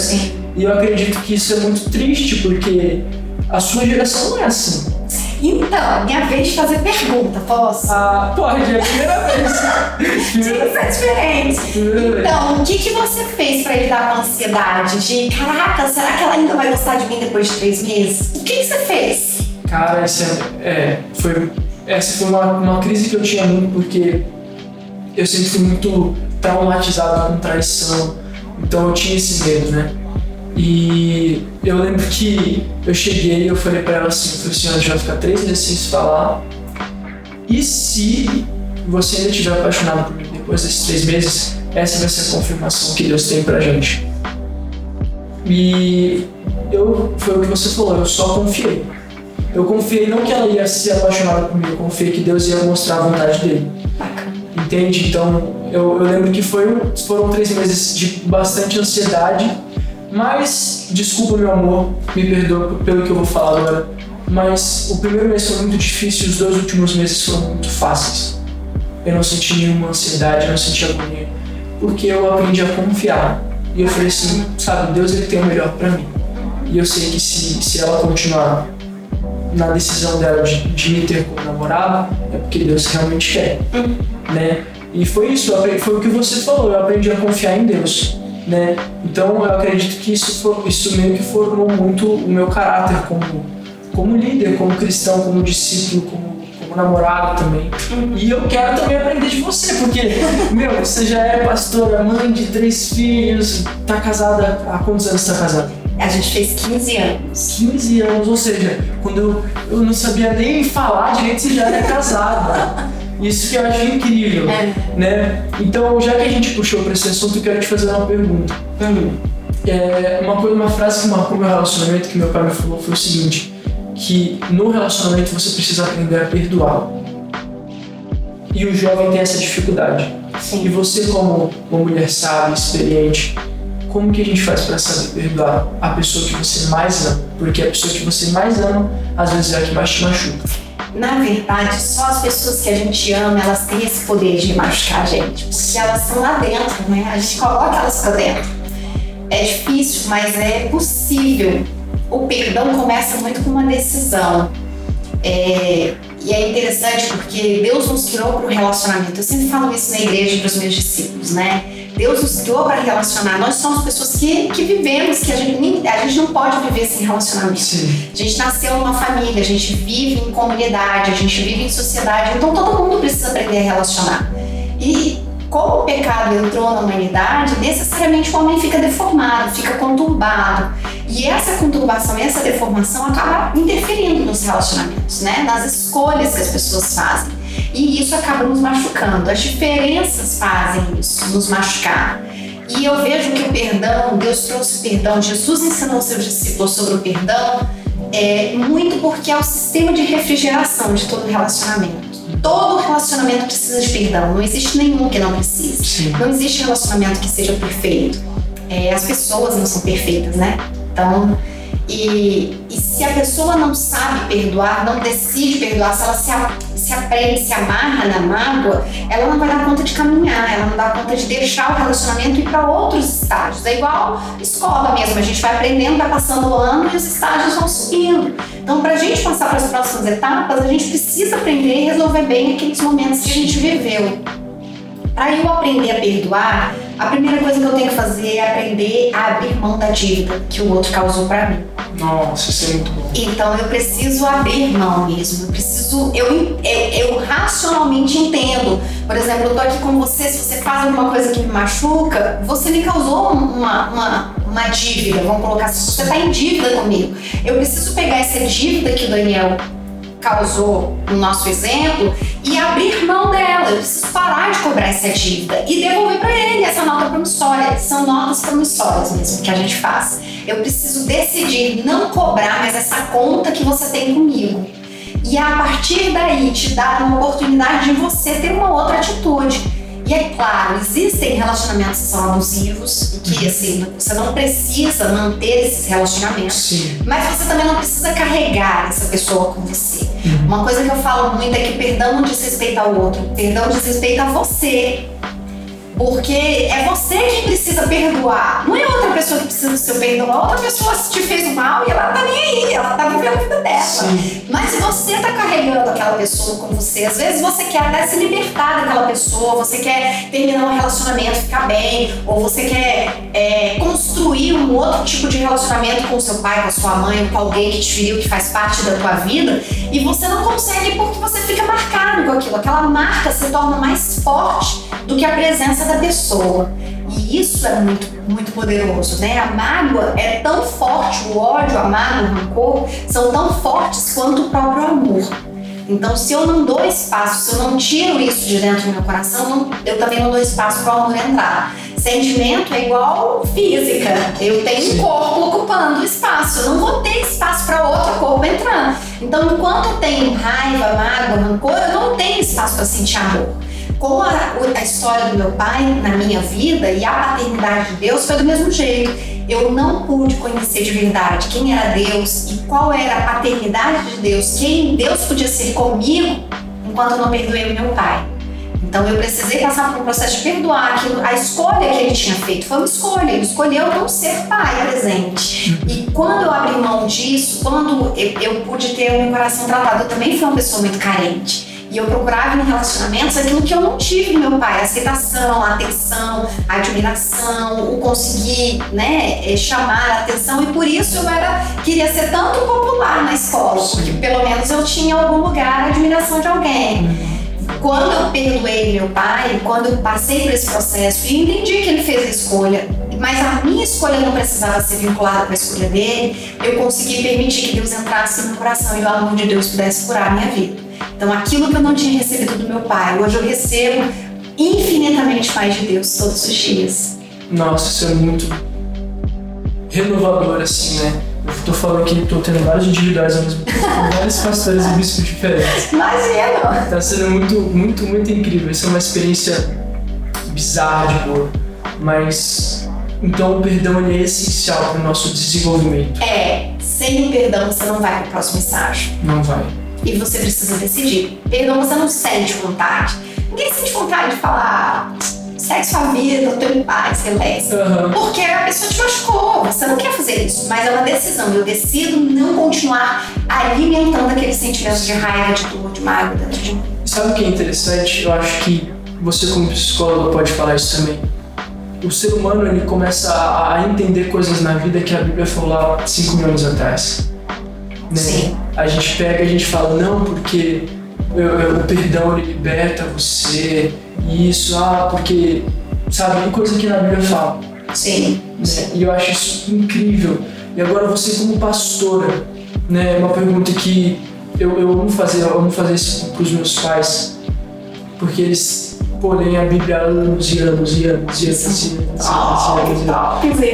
E eu acredito que isso é muito triste, porque a sua geração não é assim. Então, minha vez de fazer pergunta, posso? Ah, pode, é a primeira vez. Tinha que ser diferente. Então, o que, que você fez pra lidar com a ansiedade? De caraca, será que ela ainda vai gostar de mim depois de três meses? O que, que você fez? Cara, essa, é, foi, essa foi uma, uma crise que eu tinha muito, porque eu sempre fui muito traumatizado com traição. Então eu tinha esse medo, né? E eu lembro que eu cheguei e eu falei pra ela assim, eu falei assim, a gente vai ficar três meses sem se falar. E se você ainda estiver apaixonado por mim depois desses três meses, essa vai ser a confirmação que Deus tem pra gente. E eu, foi o que você falou, eu só confiei. Eu confiei não que ela ia ser apaixonada por mim, eu confiei que Deus ia mostrar a vontade dele. Entende? Então, eu, eu lembro que foi, foram três meses de bastante ansiedade, mas, desculpa meu amor, me perdoa pelo que eu vou falar agora, mas o primeiro mês foi muito difícil e os dois últimos meses foram muito fáceis. Eu não senti nenhuma ansiedade, eu não senti agonia, porque eu aprendi a confiar. E eu falei assim, sabe, Deus ele tem o melhor pra mim. E eu sei que se, se ela continuar na decisão dela de, de me ter como namorado, é porque Deus realmente quer, né? E foi isso, foi o que você falou, eu aprendi a confiar em Deus, né? Então eu acredito que isso, for- isso meio que formou muito o meu caráter como, como líder, como cristão, como discípulo, como, como namorado também. E eu quero também aprender de você, porque, meu, você já é pastora, mãe de três filhos, tá casada, há quantos anos tá casada? A gente fez 15 anos. 15 anos, ou seja, quando eu, eu não sabia nem falar direito, você já era casada. Isso que eu acho incrível, É. né? Então, já que a gente puxou para esse assunto, eu quero te fazer uma pergunta. É, uma, coisa, uma frase que marcou meu relacionamento, que meu pai me falou, foi o seguinte, que no relacionamento você precisa aprender a perdoar. E o jovem tem essa dificuldade. E Sim. você, como uma mulher sábia, experiente, como que a gente faz para saber perdoar a pessoa que você mais ama? Porque a pessoa que você mais ama, às vezes é a que mais te machuca. Na verdade, só as pessoas que a gente ama, elas têm esse poder de machucar a gente. Porque elas estão lá dentro, né? A gente coloca elas pra dentro. É difícil, mas é possível. O perdão começa muito com uma decisão. É, e é interessante porque Deus nos criou para o relacionamento. Eu sempre falo isso na igreja para os meus discípulos, né? Deus nos criou para relacionar. Nós somos pessoas que, que vivemos, que a gente, nem- a gente não pode viver sem relacionamento. Sim. A gente nasceu numa família, a gente vive em comunidade, a gente vive em sociedade, então todo mundo precisa aprender a relacionar. E como o pecado entrou na humanidade, necessariamente o homem fica deformado, fica conturbado. E essa conturbação essa deformação acaba interferindo nos relacionamentos, né? nas escolhas que as pessoas fazem. E isso acaba nos machucando. As diferenças fazem isso, nos machucar. E eu vejo que o perdão, Deus trouxe o perdão, Jesus ensinou seus discípulos sobre o perdão, é, muito porque é o sistema de refrigeração de todo relacionamento. Todo relacionamento precisa de perdão, não existe nenhum que não precise. Sim. Não existe relacionamento que seja perfeito. É, as pessoas não são perfeitas, né? Então, e, e se a pessoa não sabe perdoar, não decide perdoar, se ela se, se aprende, se amarra na mágoa, ela não vai dar conta de caminhar, ela não dá conta de deixar o relacionamento e ir para outros estágios. É igual escola mesmo, a gente vai aprendendo, vai passando o ano e os estágios vão subindo. Então, para a gente passar para as próximas etapas, a gente precisa aprender e resolver bem aqueles momentos que a gente viveu. Para eu aprender a perdoar, a primeira coisa que eu tenho que fazer é aprender a abrir mão da dívida que o outro causou para mim. Nossa, isso é muito bom. Então eu preciso abrir mão mesmo. Eu preciso. Eu, eu, eu racionalmente entendo. Por exemplo, eu tô aqui com você, se você faz alguma coisa que me machuca, você me causou uma, uma, uma dívida, vamos colocar assim, você tá em dívida comigo. Eu preciso pegar essa dívida que o Daniel causou no nosso exemplo e abrir mão dela. Eu preciso parar de cobrar essa dívida e devolver para ele essa nota promissória. São notas promissórias mesmo que a gente faz. Eu preciso decidir não cobrar mais essa conta que você tem comigo. E a partir daí te dar uma oportunidade de você ter uma outra atitude. E é claro, existem relacionamentos que são abusivos que assim, você não precisa manter esses relacionamentos. Sim. Mas você também não precisa carregar essa pessoa com você. Uma coisa que eu falo muito é que perdão não diz respeito ao outro, perdão diz respeito a você. Porque é você que precisa perdoar. Não é outra pessoa que precisa do seu perdão. A outra pessoa te fez mal e ela tá nem aí. Ela tá vivendo a vida dela. Sim. Mas se você tá carregando aquela pessoa com você, às vezes você quer até se libertar daquela pessoa, você quer terminar um relacionamento, ficar bem, ou você quer é, construir um outro tipo de relacionamento com o seu pai, com a sua mãe, com alguém que te feriu, que faz parte da tua vida, e você não consegue porque você fica marcado com aquilo. Aquela marca se torna mais forte do que a presença pessoa. E isso é muito, muito poderoso, né? A mágoa é tão forte, o ódio, a mágoa, o rancor são tão fortes quanto o próprio amor. Então, se eu não dou espaço, se eu não tiro isso de dentro do meu coração, eu também não dou espaço para o amor entrar. Sentimento é igual física. Eu tenho Sim. um corpo ocupando espaço. Eu não vou ter espaço para outro corpo entrar. Então, enquanto eu tenho raiva, mágoa, rancor, eu não tenho espaço para sentir amor. Com a, a história do meu pai na minha vida e a paternidade de Deus foi do mesmo jeito. Eu não pude conhecer de verdade quem era Deus e qual era a paternidade de Deus, quem Deus podia ser comigo, enquanto eu não perdoei meu pai. Então eu precisei passar por um processo de perdoar aquilo, a escolha que ele tinha feito foi uma escolha, ele escolheu não ser pai presente. E quando eu abri mão disso, quando eu, eu pude ter o meu coração tratado, eu também fui uma pessoa muito carente. E eu procurava em relacionamentos aquilo que eu não tive do meu pai, a aceitação, a atenção, a admiração, o conseguir né, eh, chamar a atenção. E por isso eu era, queria ser tanto popular na escola, porque pelo menos eu tinha algum lugar a admiração de alguém. Quando eu perdoei meu pai, quando eu passei por esse processo e entendi que ele fez a escolha, mas a minha escolha não precisava ser vinculada com a escolha dele, eu consegui permitir que Deus entrasse no meu coração e o amor de Deus pudesse curar a minha vida. Então, aquilo que eu não tinha recebido do meu pai, hoje eu recebo infinitamente mais de Deus todos os dias. Nossa, isso é muito renovador, assim, né? Tô falando que tô tendo vários individuais ao mesmo tempo, vários pastores e bispos diferentes. Imagina! Tá sendo muito, muito, muito incrível. Isso é uma experiência bizarra de boa. Mas, então o perdão é essencial para o nosso desenvolvimento. É, sem o perdão você não vai pro próximo estágio. Não vai. E você precisa decidir. Perdão você não sente vontade. Ninguém sente vontade de falar sexo a vida, eu tô em paz, relaxa. Aham. Porque a pessoa te machucou, você não quer fazer isso, mas é uma decisão. Eu decido não continuar alimentando aquele sentimento de raiva, de dor, de mágoa dentro de mim. Sabe o que é interessante? Eu acho que você como psicólogo pode falar isso também. O ser humano ele começa a entender coisas na vida que a Bíblia falou lá 5 mil anos atrás. Né? Sim. A gente pega e a gente fala, não, porque o perdão ele liberta você, isso, ah, porque, sabe, coisa que na Bíblia fala. Sim. né? E eu acho isso incrível. E agora você como pastora, né, uma pergunta que eu, eu amo fazer, eu amo fazer isso pros meus pais, porque eles pô, leem a Bíblia há anos e anos e anos e anos e anos e anos, e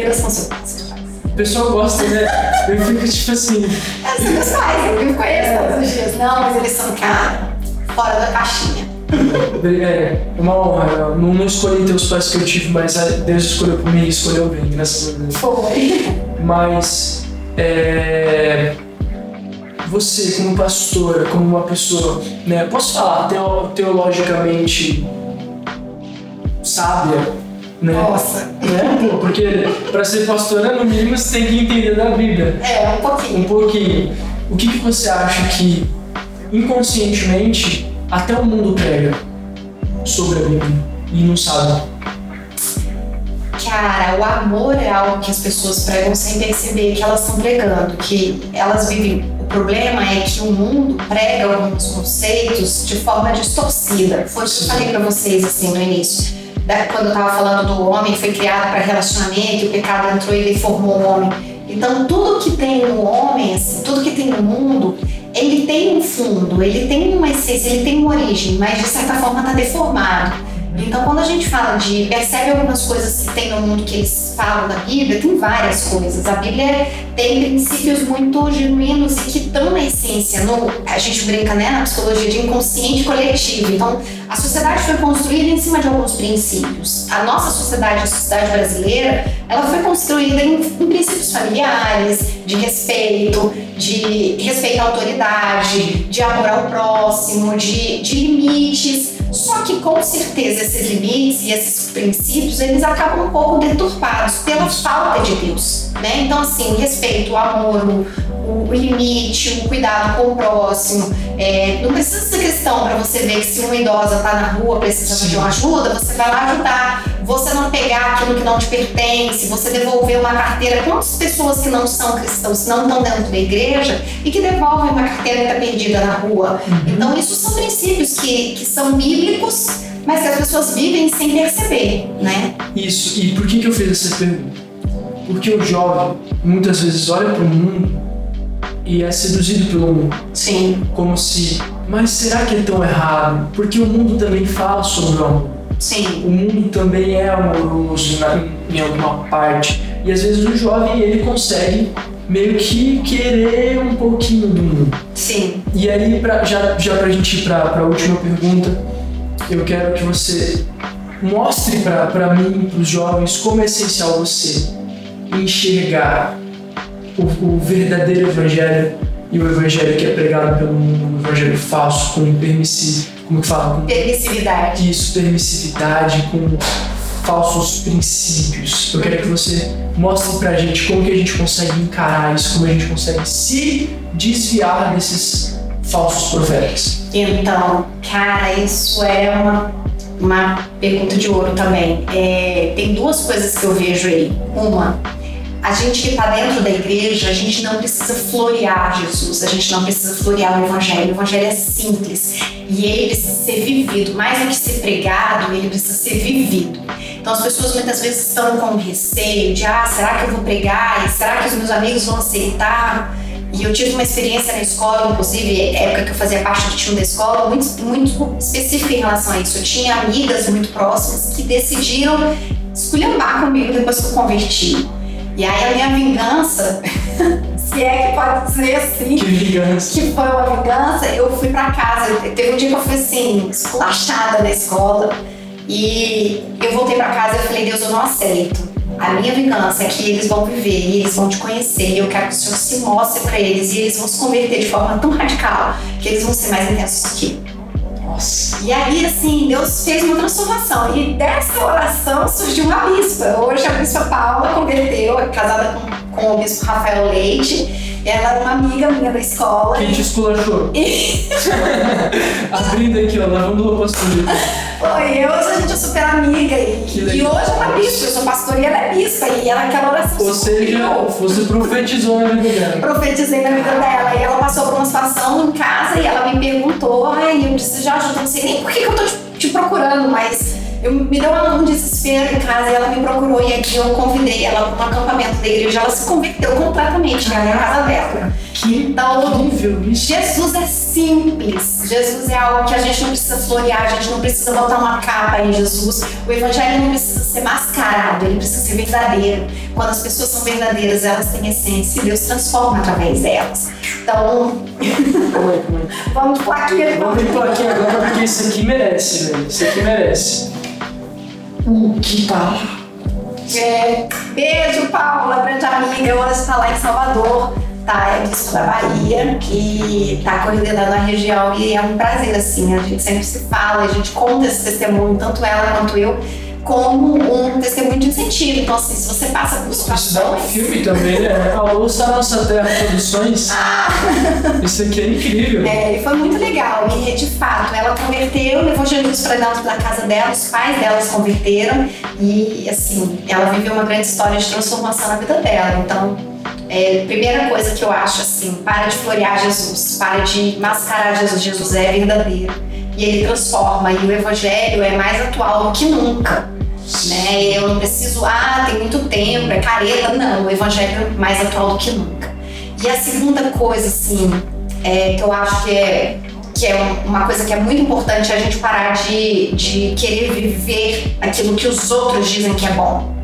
e seus pais. O pessoal gosta, né? Eu fico tipo assim, É, são meus pais, eu vivo com eles todos os dias. Não, mas eles são, cara, fora da caixinha. É uma honra. Eu não, não escolhi ter os pais que eu tive, mas Deus escolheu por mim e escolheu bem, graças a Deus. Foi. Mas é, você como pastora, como uma pessoa, né, posso falar teo- teologicamente sábia, né? Nossa. Né? Pô, Porque para ser pastora, no mínimo você tem que entender da Bíblia É, um um pouquinho. pouquinho. O que, que você acha que inconscientemente até o mundo prega sobre a Bíblia e não sabe? Cara, o amor é algo que as pessoas pregam sem perceber que elas estão pregando, que elas vivem. O problema é que o mundo prega alguns conceitos de forma distorcida. Foi o que eu falei para vocês assim no início. Da, quando eu tava falando do homem foi criado para relacionamento, o pecado entrou e deformou o homem. Então, tudo que tem no homem, assim, tudo que tem no mundo, ele tem um fundo, ele tem uma essência, ele tem uma origem, mas de certa forma está deformado. Então, quando a gente fala de percebe algumas coisas que tem no mundo que eles falam da Bíblia, tem várias coisas. A Bíblia tem princípios muito genuínos e que estão na essência. No, a gente brinca né, na psicologia de inconsciente coletivo. Então, a sociedade foi construída em cima de alguns princípios. A nossa sociedade, a sociedade brasileira, ela foi construída em, em princípios familiares, de respeito, de respeito à autoridade, de amor ao próximo, de, de limites só que com certeza esses limites e esses princípios eles acabam um pouco deturpados pela falta de Deus, né? Então assim, o respeito, o amor, o, o limite, o cuidado com o próximo, é, não precisa ser questão para você ver que se uma idosa está na rua precisando Sim. de uma ajuda, você vai lá ajudar. Você não pegar aquilo que não te pertence, você devolver uma carteira. Quantas pessoas que não são cristãos, não estão dentro da igreja e que devolvem uma carteira que está perdida na rua? Uhum. Então, isso são princípios que, que são bíblicos, mas que as pessoas vivem sem perceber, né? Isso. E por que, que eu fiz essa pergunta? Porque o jovem muitas vezes olha para o mundo e é seduzido pelo mundo. Sim. Como se, mas será que é tão errado? Porque o mundo também fala sobre o amor. Sim. O mundo também é amoroso em alguma parte. E às vezes o jovem ele consegue meio que querer um pouquinho do mundo. Sim. E aí, pra, já, já pra gente ir pra, pra última pergunta, eu quero que você mostre para mim, para os jovens, como é essencial você enxergar o, o verdadeiro evangelho e o evangelho que é pregado pelo mundo, o evangelho falso, com permissivo, como que fala? Com permissividade. Isso, permissividade, com falsos princípios. Eu quero que você mostre pra gente como que a gente consegue encarar isso, como a gente consegue se desviar desses falsos profetas. Então, cara, isso é uma, uma pergunta de ouro também. É, tem duas coisas que eu vejo aí. Uma, a gente que está dentro da igreja, a gente não precisa florear Jesus, a gente não precisa florear o Evangelho. O Evangelho é simples e ele precisa ser vivido. Mais do que ser pregado, ele precisa ser vivido. Então as pessoas muitas vezes estão com receio de: ah, será que eu vou pregar? E será que os meus amigos vão aceitar? E eu tive uma experiência na escola, inclusive, época que eu fazia parte do time da escola, muito, muito específica em relação a isso. Eu tinha amigas muito próximas que decidiram esculhambar comigo depois que eu converti. E aí a minha vingança, se é que pode dizer assim, que, vingança. que foi uma vingança, eu fui pra casa. Teve um dia que eu fui assim, esculachada na escola. E eu voltei pra casa e falei, Deus, eu não aceito. A minha vingança é que eles vão viver e eles vão te conhecer. E eu quero que o Senhor se mostre para eles e eles vão se converter de forma tão radical que eles vão ser mais intensos que E aí, assim, Deus fez uma transformação. E dessa oração surgiu uma bispa. Hoje a bispa Paula converteu, é casada com, com o bispo Rafael Leite. Ela era uma amiga minha da escola. Quem te esculachou? E... Abrindo aqui, ó, lavando roupa suja. Foi, eu, hoje a gente é super amiga. E, e hoje ela é bispa, eu sou pastora e ela é bispa. E ela aquela oração Ou seja, você profetizou na vida dela. Profetizei na vida dela. E ela passou por uma situação em casa e ela me perguntou: ai, eu preciso de ajuda, não sei nem por que, que eu tô te, te procurando, mas eu, me deu um desespero em casa ela me procurou e aqui eu convidei ela para um acampamento da igreja. Ela se converteu completamente na minha casa dela. Que incrível isso. Jesus é simples. Jesus é algo que a gente não precisa florear, a gente não precisa botar uma capa em Jesus. O evangelho não precisa ser mascarado, ele precisa ser verdadeiro. Quando as pessoas são verdadeiras, elas têm essência e Deus transforma através delas. Então, vamos pular aqui. Vamos pular aqui agora porque isso aqui merece, velho. Isso aqui merece. O que tá? É, beijo, Paula, grande amiga. Hoje está lá em Salvador, tá? É bispo da Bahia, que tá coordenando a região e é um prazer, assim. A gente sempre se fala, a gente conta esse testemunho, tanto ela quanto eu. como um testemunho de incentivo. Então, assim, se você passa por situações... Dá um filme também, né? A Ouça Nossa Terra Produções. Ah. Isso aqui é incrível. É, e foi muito legal. E, de fato, ela converteu, levou Jesus para dentro da casa dela, os pais dela se converteram. E, assim, ela viveu uma grande história de transformação na vida dela. Então, é, primeira coisa que eu acho, assim, para de florear Jesus, para de mascarar Jesus. Jesus é verdadeiro. E ele transforma. E o evangelho é mais atual do que nunca né? Eu não preciso, ah, tem muito tempo, é careta. Não, o evangelho é mais atual do que nunca. E a segunda coisa, assim, é, que eu acho que é, que é uma coisa que é muito importante é a gente parar de, de querer viver aquilo que os outros dizem que é bom.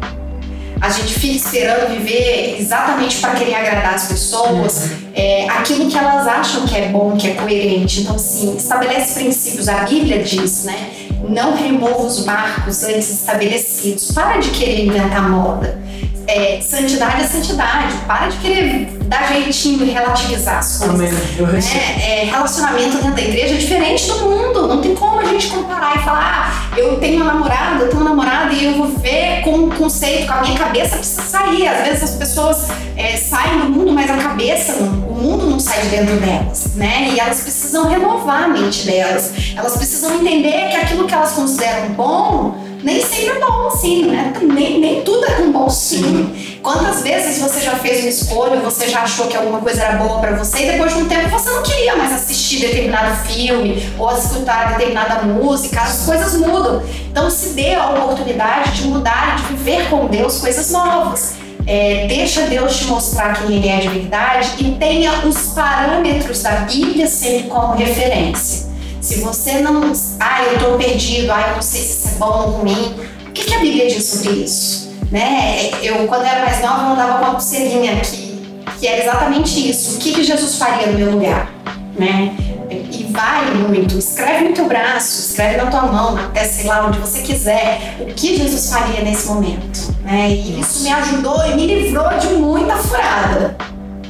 A gente fica esperando viver exatamente para querer agradar as pessoas, uhum. é, aquilo que elas acham que é bom, que é coerente. Então, assim, estabelece princípios. A Bíblia diz, né? Não remova os marcos antes estabelecidos. Para de querer inventar moda. É, santidade é santidade. Para de querer dar jeitinho e relativizar as coisas. Amém. Eu né? é, relacionamento dentro da igreja é diferente do mundo. Não tem como a gente comparar e falar, ah, eu tenho uma namorada, eu tenho uma namorada e eu vou ver com o conceito, com a minha cabeça precisa sair. Às vezes as pessoas é, saem do mundo, mas a cabeça, o mundo não sai de dentro delas, né? E elas precisam renovar a mente delas. Elas precisam entender que aquilo que elas consideram bom nem sempre é bom assim, né? Nem, nem tudo é um bom sim. Quantas vezes você já fez uma escolha, você já achou que alguma coisa era boa para você e depois de um tempo você não queria mais assistir determinado filme ou escutar determinada música, as coisas mudam. Então se dê a oportunidade de mudar de viver com Deus coisas novas. É, deixa Deus te mostrar quem Ele é de verdade e tenha os parâmetros da Bíblia sempre como referência. Se você não. Ah, eu estou perdido, ah, eu não sei se isso é bom ou ruim. O que, que a Bíblia diz sobre isso? Né? Eu, quando era mais nova, eu andava com uma pulseirinha que, que era exatamente isso. O que, que Jesus faria no meu lugar? Né? E vale muito. Escreve no teu braço, escreve na tua mão, até sei lá onde você quiser, o que Jesus faria nesse momento. Né? E isso me ajudou e me livrou de muita furada.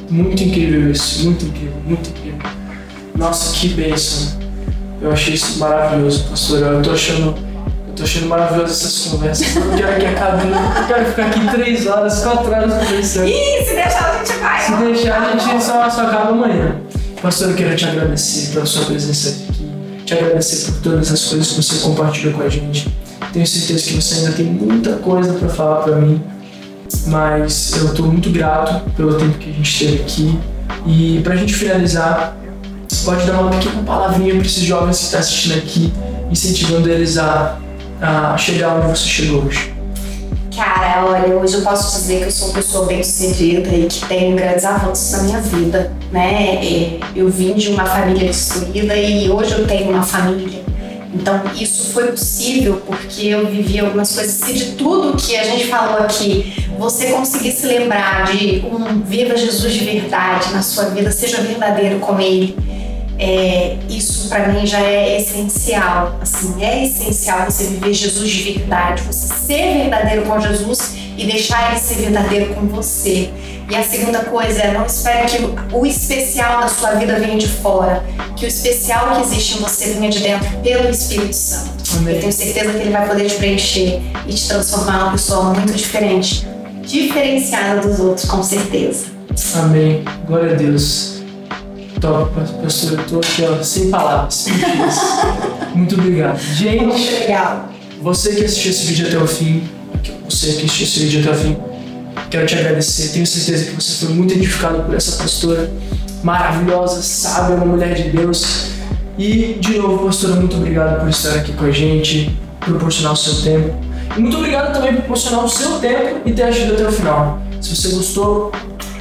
Muito incrível isso, muito incrível, muito incrível. Nossa, que bênção. Eu achei isso maravilhoso, pastor. Eu tô achando, eu tô achando maravilhoso essas conversas. Eu não quero que acabe. Eu quero ficar aqui três horas, quatro horas conversando. Ih, se deixar a gente vai. Se deixar, a gente só, só acaba amanhã. Pastor, eu quero te agradecer pela sua presença aqui. Te agradecer por todas as coisas que você compartilhou com a gente. Tenho certeza que você ainda tem muita coisa para falar para mim, mas eu estou muito grato pelo tempo que a gente teve aqui. E para a gente finalizar, pode dar uma pequena palavrinha para esses jovens que estão assistindo aqui, incentivando eles a, a chegar onde você chegou hoje? Cara, olha, hoje eu posso dizer que eu sou uma pessoa bem sucedida e que tenho grandes avanços na minha vida, né? É, eu vim de uma família destruída e hoje eu tenho uma família. Então, isso foi possível porque eu vivi algumas coisas. Se de tudo que a gente falou aqui, você conseguir se lembrar de um viva Jesus de verdade na sua vida, seja verdadeiro com Ele é, isso para mim já é essencial. Assim, é essencial você viver Jesus de verdade, você ser verdadeiro com Jesus e deixar ele ser verdadeiro com você. E a segunda coisa é não espere que o especial da sua vida venha de fora, que o especial que existe em você venha de dentro pelo Espírito Santo. Amém. Eu tenho certeza que ele vai poder te preencher e te transformar numa pessoa muito diferente, diferenciada dos outros, com certeza. Amém. Glória a Deus. Top, pastor. Eu tô aqui, ó, sem palavras. Muito obrigado. Gente, Muito legal. você que assistiu esse vídeo até o fim, você que assistiu esse vídeo até o fim, quero te agradecer. Tenho certeza que você foi muito edificado por essa pastora maravilhosa, sábia, uma mulher de Deus. E, de novo, pastora, muito obrigado por estar aqui com a gente, proporcionar o seu tempo. E muito obrigado também por proporcionar o seu tempo e ter ajuda até o final. Se você gostou,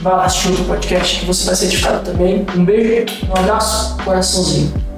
vai lá assistir outro podcast que você vai ser edificado também. Um beijo, um abraço, coraçãozinho.